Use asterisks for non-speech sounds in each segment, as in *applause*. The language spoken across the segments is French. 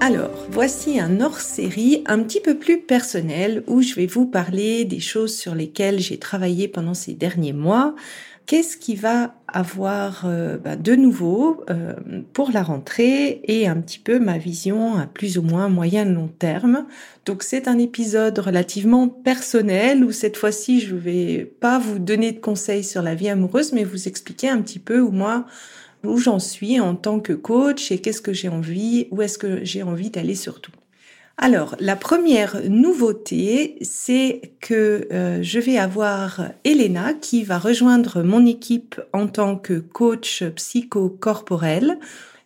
Alors, voici un hors-série un petit peu plus personnel où je vais vous parler des choses sur lesquelles j'ai travaillé pendant ces derniers mois. Qu'est-ce qui va avoir euh, bah, de nouveau euh, pour la rentrée et un petit peu ma vision à plus ou moins moyen long terme. Donc c'est un épisode relativement personnel où cette fois-ci je vais pas vous donner de conseils sur la vie amoureuse mais vous expliquer un petit peu où moi où j'en suis en tant que coach et qu'est-ce que j'ai envie, où est-ce que j'ai envie d'aller surtout. Alors, la première nouveauté, c'est que euh, je vais avoir Elena qui va rejoindre mon équipe en tant que coach psychocorporel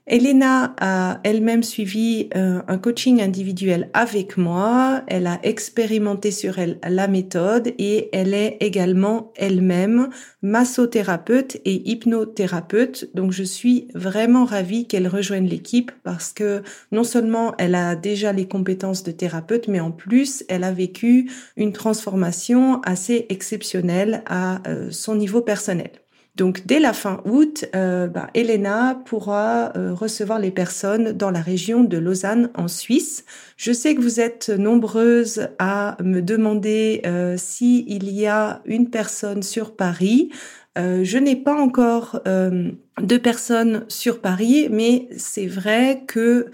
Elena a elle-même suivi euh, un coaching individuel avec moi. Elle a expérimenté sur elle la méthode et elle est également elle-même massothérapeute et hypnothérapeute. Donc je suis vraiment ravie qu'elle rejoigne l'équipe parce que non seulement elle a déjà les compétences de thérapeute, mais en plus elle a vécu une transformation assez exceptionnelle à euh, son niveau personnel. Donc dès la fin août, euh, bah, Elena pourra euh, recevoir les personnes dans la région de Lausanne en Suisse. Je sais que vous êtes nombreuses à me demander euh, s'il y a une personne sur Paris. Euh, je n'ai pas encore de personnes sur Paris, mais c'est vrai que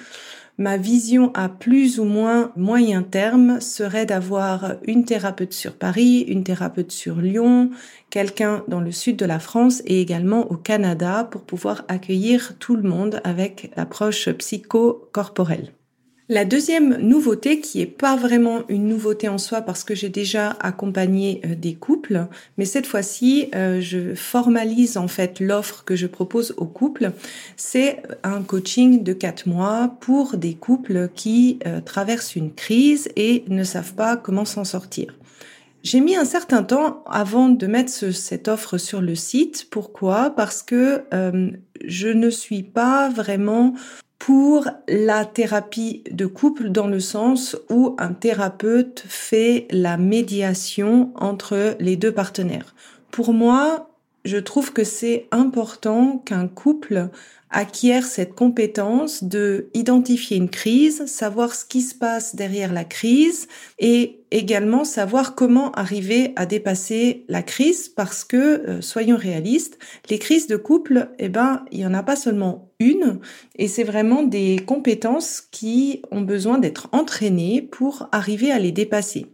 Ma vision à plus ou moins moyen terme serait d'avoir une thérapeute sur Paris, une thérapeute sur Lyon, quelqu'un dans le sud de la France et également au Canada pour pouvoir accueillir tout le monde avec l'approche psycho-corporelle. La deuxième nouveauté, qui est pas vraiment une nouveauté en soi parce que j'ai déjà accompagné euh, des couples, mais cette fois-ci, euh, je formalise en fait l'offre que je propose aux couples. C'est un coaching de quatre mois pour des couples qui euh, traversent une crise et ne savent pas comment s'en sortir. J'ai mis un certain temps avant de mettre cette offre sur le site. Pourquoi? Parce que je ne suis pas vraiment pour la thérapie de couple dans le sens où un thérapeute fait la médiation entre les deux partenaires. Pour moi, je trouve que c'est important qu'un couple acquiert cette compétence de identifier une crise, savoir ce qui se passe derrière la crise et également savoir comment arriver à dépasser la crise parce que euh, soyons réalistes, les crises de couple, eh ben, il y en a pas seulement une et c'est vraiment des compétences qui ont besoin d'être entraînées pour arriver à les dépasser.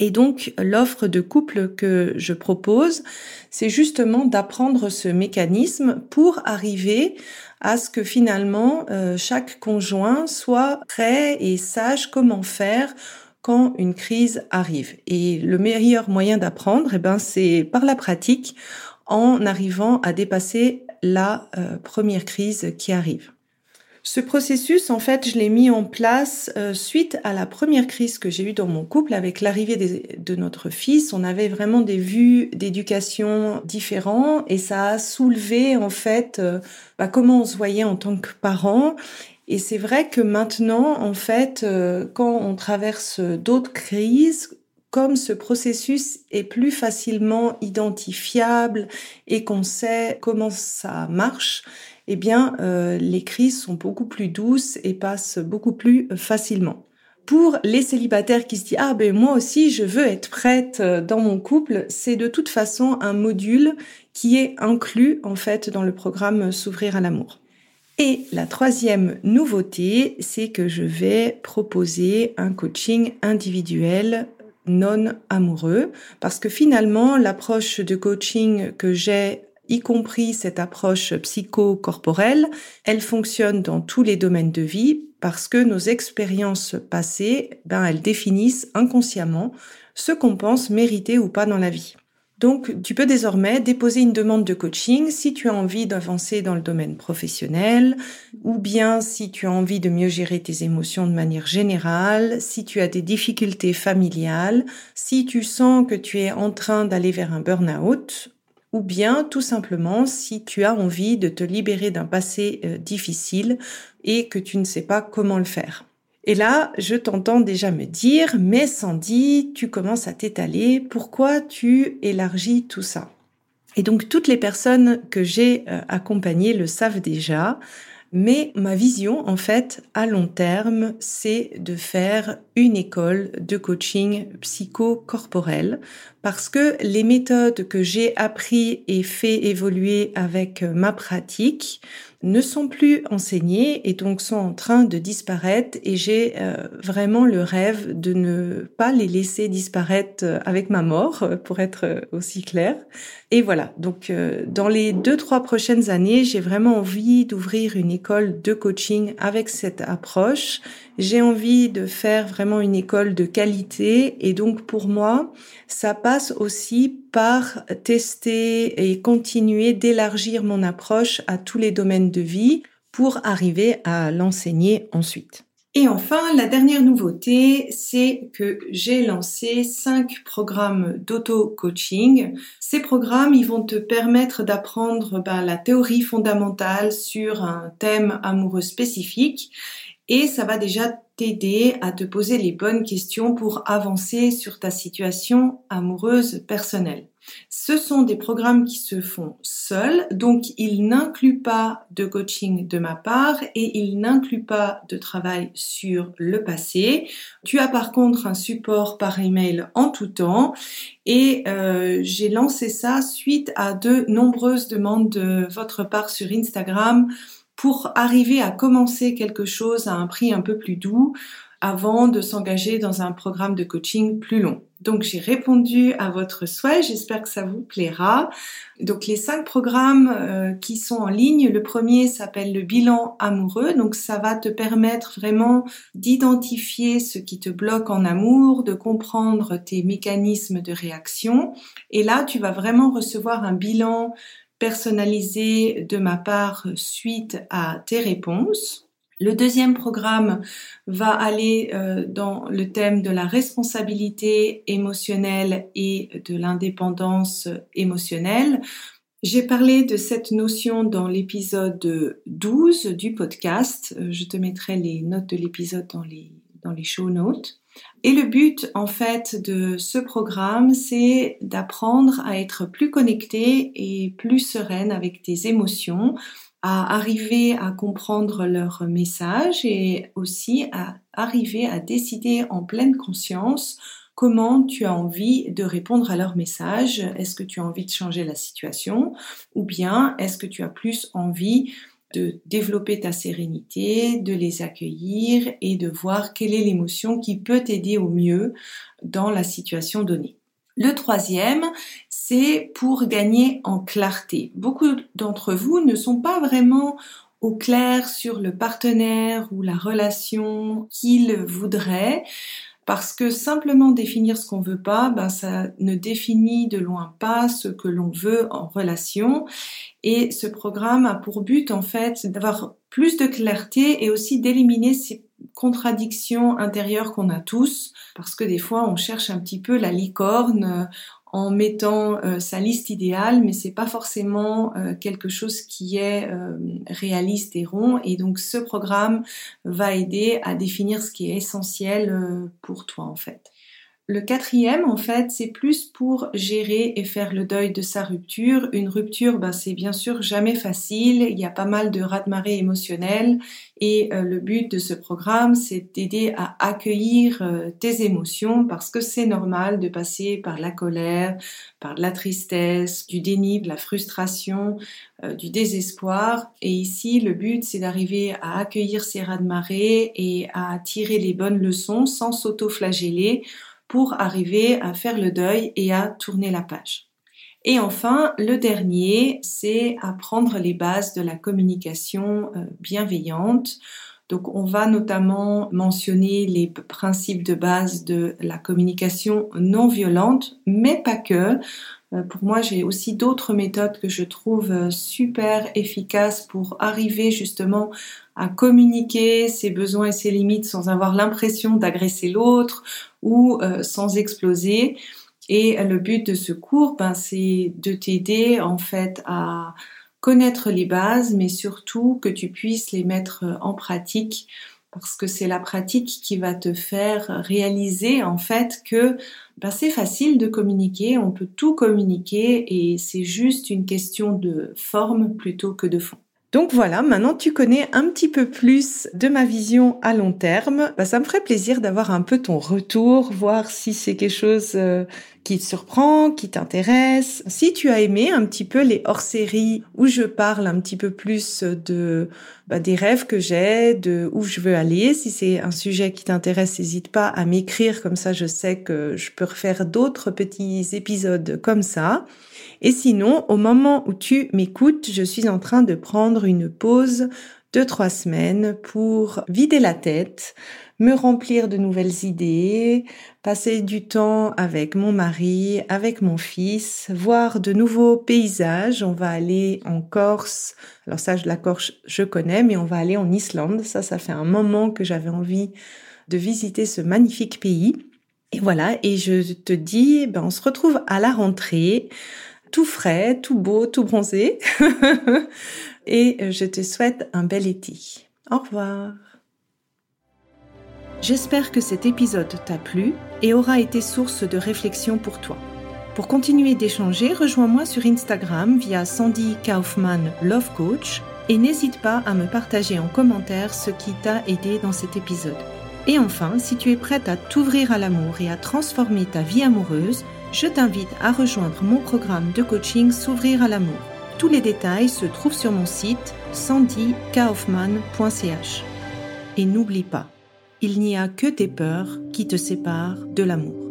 Et donc, l'offre de couple que je propose, c'est justement d'apprendre ce mécanisme pour arriver à ce que finalement euh, chaque conjoint soit prêt et sache comment faire quand une crise arrive. Et le meilleur moyen d'apprendre, eh ben, c'est par la pratique, en arrivant à dépasser la euh, première crise qui arrive. Ce processus, en fait, je l'ai mis en place euh, suite à la première crise que j'ai eue dans mon couple avec l'arrivée de notre fils. On avait vraiment des vues d'éducation différents et ça a soulevé, en fait, euh, bah, comment on se voyait en tant que parents. Et c'est vrai que maintenant, en fait, euh, quand on traverse d'autres crises, comme ce processus est plus facilement identifiable et qu'on sait comment ça marche, eh bien, euh, les crises sont beaucoup plus douces et passent beaucoup plus facilement. Pour les célibataires qui se disent ah ben moi aussi je veux être prête euh, dans mon couple, c'est de toute façon un module qui est inclus en fait dans le programme S'ouvrir à l'amour. Et la troisième nouveauté, c'est que je vais proposer un coaching individuel non amoureux parce que finalement l'approche de coaching que j'ai y compris cette approche psychocorporelle, elle fonctionne dans tous les domaines de vie parce que nos expériences passées, ben, elles définissent inconsciemment ce qu'on pense mériter ou pas dans la vie. Donc, tu peux désormais déposer une demande de coaching si tu as envie d'avancer dans le domaine professionnel, ou bien si tu as envie de mieux gérer tes émotions de manière générale, si tu as des difficultés familiales, si tu sens que tu es en train d'aller vers un burn-out, ou bien tout simplement si tu as envie de te libérer d'un passé euh, difficile et que tu ne sais pas comment le faire. Et là, je t'entends déjà me dire, mais Sandy, tu commences à t'étaler, pourquoi tu élargis tout ça? Et donc toutes les personnes que j'ai euh, accompagnées le savent déjà, mais ma vision, en fait, à long terme, c'est de faire une école de coaching psycho-corporel parce que les méthodes que j'ai appris et fait évoluer avec ma pratique ne sont plus enseignés et donc sont en train de disparaître et j'ai euh, vraiment le rêve de ne pas les laisser disparaître euh, avec ma mort euh, pour être aussi clair. Et voilà, donc dans les deux trois prochaines années, j'ai vraiment envie d'ouvrir une école de coaching avec cette approche. J'ai envie de faire vraiment une école de qualité et donc pour moi, ça passe aussi par tester et continuer d'élargir mon approche à tous les domaines de vie pour arriver à l'enseigner ensuite. Et enfin, la dernière nouveauté, c'est que j'ai lancé cinq programmes d'auto-coaching. Ces programmes, ils vont te permettre d'apprendre ben, la théorie fondamentale sur un thème amoureux spécifique et ça va déjà t'aider à te poser les bonnes questions pour avancer sur ta situation amoureuse personnelle. Ce sont des programmes qui se font seuls, donc ils n'incluent pas de coaching de ma part et ils n'incluent pas de travail sur le passé. Tu as par contre un support par email en tout temps et euh, j'ai lancé ça suite à de nombreuses demandes de votre part sur Instagram pour arriver à commencer quelque chose à un prix un peu plus doux avant de s'engager dans un programme de coaching plus long. Donc j'ai répondu à votre souhait, j'espère que ça vous plaira. Donc les cinq programmes euh, qui sont en ligne, le premier s'appelle le bilan amoureux, donc ça va te permettre vraiment d'identifier ce qui te bloque en amour, de comprendre tes mécanismes de réaction. Et là, tu vas vraiment recevoir un bilan personnalisé de ma part suite à tes réponses. Le deuxième programme va aller euh, dans le thème de la responsabilité émotionnelle et de l'indépendance émotionnelle. J'ai parlé de cette notion dans l'épisode 12 du podcast. Euh, je te mettrai les notes de l'épisode dans les, dans les show notes. Et le but, en fait, de ce programme, c'est d'apprendre à être plus connecté et plus sereine avec tes émotions, à arriver à comprendre leurs messages et aussi à arriver à décider en pleine conscience comment tu as envie de répondre à leurs messages. Est-ce que tu as envie de changer la situation ou bien est-ce que tu as plus envie de développer ta sérénité, de les accueillir et de voir quelle est l'émotion qui peut t'aider au mieux dans la situation donnée. Le troisième, c'est pour gagner en clarté. Beaucoup d'entre vous ne sont pas vraiment au clair sur le partenaire ou la relation qu'ils voudraient parce que simplement définir ce qu'on veut pas, ben ça ne définit de loin pas ce que l'on veut en relation. Et ce programme a pour but en fait d'avoir plus de clarté et aussi d'éliminer ces contradictions intérieures qu'on a tous, parce que des fois on cherche un petit peu la licorne en mettant euh, sa liste idéale, mais c'est pas forcément euh, quelque chose qui est euh, réaliste et rond. Et donc ce programme va aider à définir ce qui est essentiel pour toi en fait. Le quatrième, en fait, c'est plus pour gérer et faire le deuil de sa rupture. Une rupture, ben, c'est bien sûr jamais facile. Il y a pas mal de raz-de-marée émotionnel. Et euh, le but de ce programme, c'est d'aider à accueillir euh, tes émotions parce que c'est normal de passer par la colère, par la tristesse, du déni, de la frustration, euh, du désespoir. Et ici, le but, c'est d'arriver à accueillir ces raz-de-marée et à tirer les bonnes leçons sans s'auto-flageller pour arriver à faire le deuil et à tourner la page. Et enfin, le dernier, c'est apprendre les bases de la communication euh, bienveillante. Donc, on va notamment mentionner les principes de base de la communication non violente, mais pas que. Euh, pour moi, j'ai aussi d'autres méthodes que je trouve euh, super efficaces pour arriver justement à communiquer ses besoins et ses limites sans avoir l'impression d'agresser l'autre ou sans exploser. Et le but de ce cours, ben, c'est de t'aider en fait à connaître les bases, mais surtout que tu puisses les mettre en pratique parce que c'est la pratique qui va te faire réaliser en fait que ben, c'est facile de communiquer, on peut tout communiquer et c'est juste une question de forme plutôt que de fond. Donc voilà, maintenant tu connais un petit peu plus de ma vision à long terme. Bah, ça me ferait plaisir d'avoir un peu ton retour, voir si c'est quelque chose euh, qui te surprend, qui t'intéresse. Si tu as aimé un petit peu les hors-séries où je parle un petit peu plus de bah, des rêves que j'ai, de où je veux aller, si c'est un sujet qui t'intéresse, n'hésite pas à m'écrire comme ça je sais que je peux refaire d'autres petits épisodes comme ça. Et sinon, au moment où tu m'écoutes, je suis en train de prendre une pause de trois semaines pour vider la tête, me remplir de nouvelles idées, passer du temps avec mon mari, avec mon fils, voir de nouveaux paysages. On va aller en Corse. Alors ça, la Corse, je connais, mais on va aller en Islande. Ça, ça fait un moment que j'avais envie de visiter ce magnifique pays. Et voilà, et je te dis, ben, on se retrouve à la rentrée tout frais, tout beau, tout bronzé. *laughs* et euh, je te souhaite un bel été. Au revoir. J'espère que cet épisode t'a plu et aura été source de réflexion pour toi. Pour continuer d'échanger, rejoins-moi sur Instagram via Sandy Kaufman Love Coach et n'hésite pas à me partager en commentaire ce qui t'a aidé dans cet épisode. Et enfin, si tu es prête à t'ouvrir à l'amour et à transformer ta vie amoureuse, je t'invite à rejoindre mon programme de coaching S'ouvrir à l'amour. Tous les détails se trouvent sur mon site sandykaufman.ch. Et n'oublie pas, il n'y a que tes peurs qui te séparent de l'amour.